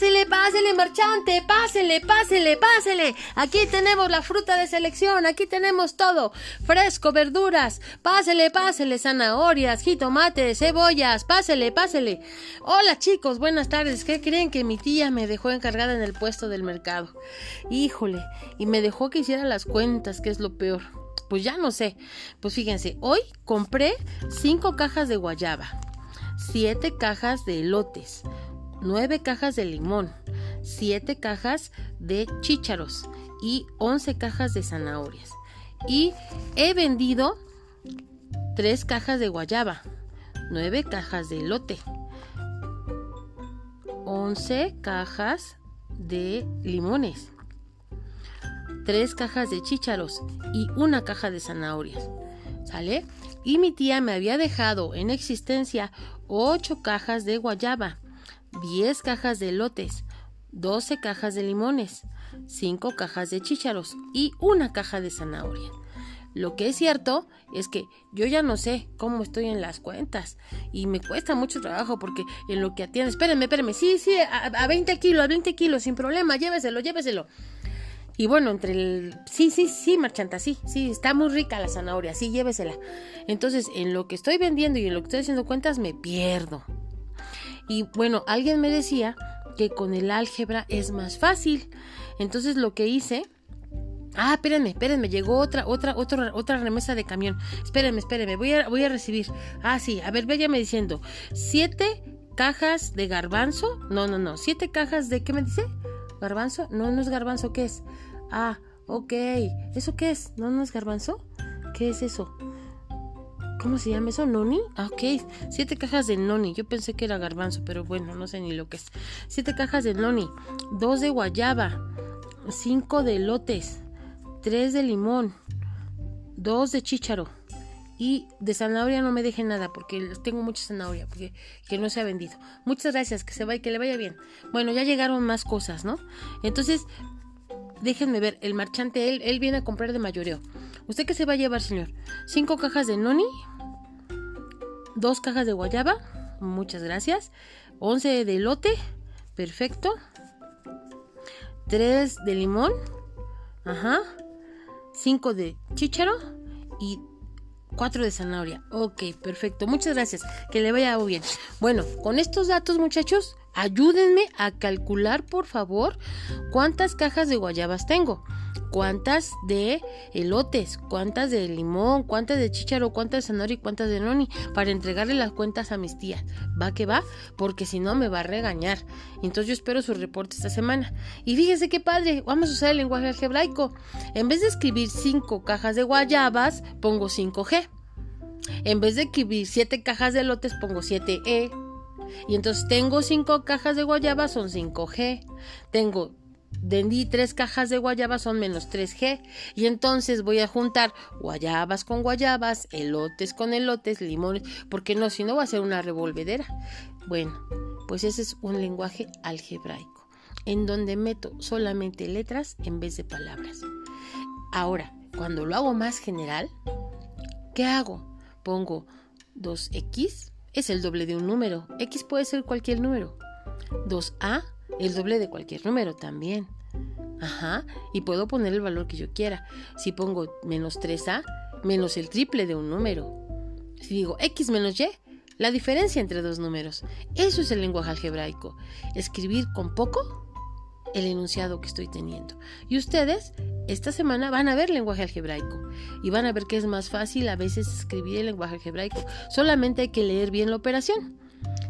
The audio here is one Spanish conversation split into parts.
Pásele, pásele, marchante, pásele, pásele, pásele. Aquí tenemos la fruta de selección, aquí tenemos todo. Fresco, verduras. Pásele, pásele, zanahorias, jitomates, cebollas, pásele, pásele. Hola chicos, buenas tardes. ¿Qué creen que mi tía me dejó encargada en el puesto del mercado? Híjole, y me dejó que hiciera las cuentas, que es lo peor. Pues ya no sé. Pues fíjense, hoy compré cinco cajas de guayaba, siete cajas de elotes 9 cajas de limón, 7 cajas de chícharos y 11 cajas de zanahorias. Y he vendido 3 cajas de guayaba, 9 cajas de elote, 11 cajas de limones, 3 cajas de chícharos y una caja de zanahorias. ¿Sale? Y mi tía me había dejado en existencia 8 cajas de guayaba, 10 cajas de lotes, 12 cajas de limones, 5 cajas de chícharos y una caja de zanahoria. Lo que es cierto es que yo ya no sé cómo estoy en las cuentas y me cuesta mucho trabajo porque en lo que atiende, espérenme, espérenme, sí, sí, a, 20 kilos, a 20 kilos, sin problema, lléveselo, lléveselo. Y bueno, entre el... Sí, sí, sí, marchanta, sí, sí, está muy rica la zanahoria, sí, llévesela. Entonces, en lo que estoy vendiendo y en lo que estoy haciendo cuentas, me pierdo. Y bueno, alguien me decía que con el álgebra es más fácil. Entonces lo que hice... Ah, espérenme, espérenme, llegó otra, otra, otra, otra remesa de camión. Espérenme, espérenme, voy a, voy a recibir. Ah, sí, a ver, váyame diciendo. Siete cajas de garbanzo. No, no, no. Siete cajas de, ¿qué me dice? ¿Garbanzo? No, no es garbanzo, ¿qué es? Ah, ok. ¿Eso qué es? ¿No, no es garbanzo? ¿Qué es eso? ¿Cómo se llama eso? ¿Noni? Ah, ok. Siete cajas de noni. Yo pensé que era garbanzo, pero bueno, no sé ni lo que es. Siete cajas de noni. Dos de guayaba. Cinco de lotes. Tres de limón. Dos de chícharo. Y de zanahoria no me deje nada porque tengo mucha zanahoria porque que no se ha vendido. Muchas gracias, que se vaya, que le vaya bien. Bueno, ya llegaron más cosas, ¿no? Entonces, déjenme ver, el marchante, él, él viene a comprar de mayoreo. ¿Usted qué se va a llevar, señor? Cinco cajas de noni, dos cajas de guayaba, muchas gracias, 11 de elote, perfecto, 3 de limón, ajá, 5 de chícharo y 4 de zanahoria. Ok, perfecto, muchas gracias, que le vaya bien. Bueno, con estos datos muchachos, ayúdenme a calcular por favor cuántas cajas de guayabas tengo cuántas de elotes, cuántas de limón, cuántas de chícharo, cuántas de zanahoria y cuántas de noni para entregarle las cuentas a mis tías. Va que va, porque si no me va a regañar. Entonces yo espero su reporte esta semana. Y fíjense qué padre, vamos a usar el lenguaje algebraico. En vez de escribir cinco cajas de guayabas, pongo 5G. En vez de escribir siete cajas de elotes, pongo 7E. Y entonces tengo cinco cajas de guayabas, son 5G. Tengo vendí tres cajas de guayabas son menos 3G y entonces voy a juntar guayabas con guayabas, elotes con elotes, limones, porque no, si no va a ser una revolvedera. Bueno, pues ese es un lenguaje algebraico, en donde meto solamente letras en vez de palabras. Ahora, cuando lo hago más general, ¿qué hago? Pongo 2x, es el doble de un número, x puede ser cualquier número. 2a el doble de cualquier número también. Ajá, y puedo poner el valor que yo quiera. Si pongo menos 3a, menos el triple de un número. Si digo x menos y, la diferencia entre dos números. Eso es el lenguaje algebraico. Escribir con poco el enunciado que estoy teniendo. Y ustedes esta semana van a ver lenguaje algebraico y van a ver que es más fácil a veces escribir el lenguaje algebraico. Solamente hay que leer bien la operación.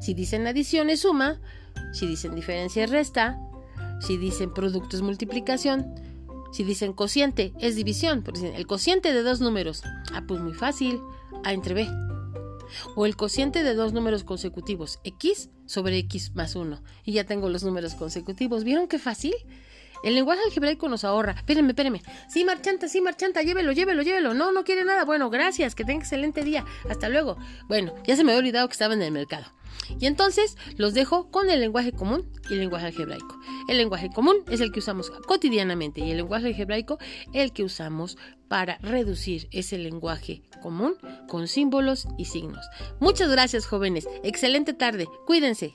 Si dicen adición es suma, si dicen diferencia es resta, si dicen producto es multiplicación, si dicen cociente es división, porque el cociente de dos números, ah, pues muy fácil, A entre B. O el cociente de dos números consecutivos, X sobre X más 1. Y ya tengo los números consecutivos. ¿Vieron qué fácil? El lenguaje algebraico nos ahorra. Espérenme, espérenme. Sí, marchanta, sí, marchanta, llévelo, llévelo, llévelo. No, no quiere nada. Bueno, gracias, que tenga excelente día. Hasta luego. Bueno, ya se me había olvidado que estaba en el mercado. Y entonces los dejo con el lenguaje común y el lenguaje algebraico. El lenguaje común es el que usamos cotidianamente y el lenguaje algebraico el que usamos para reducir ese lenguaje común con símbolos y signos. Muchas gracias jóvenes. Excelente tarde. Cuídense.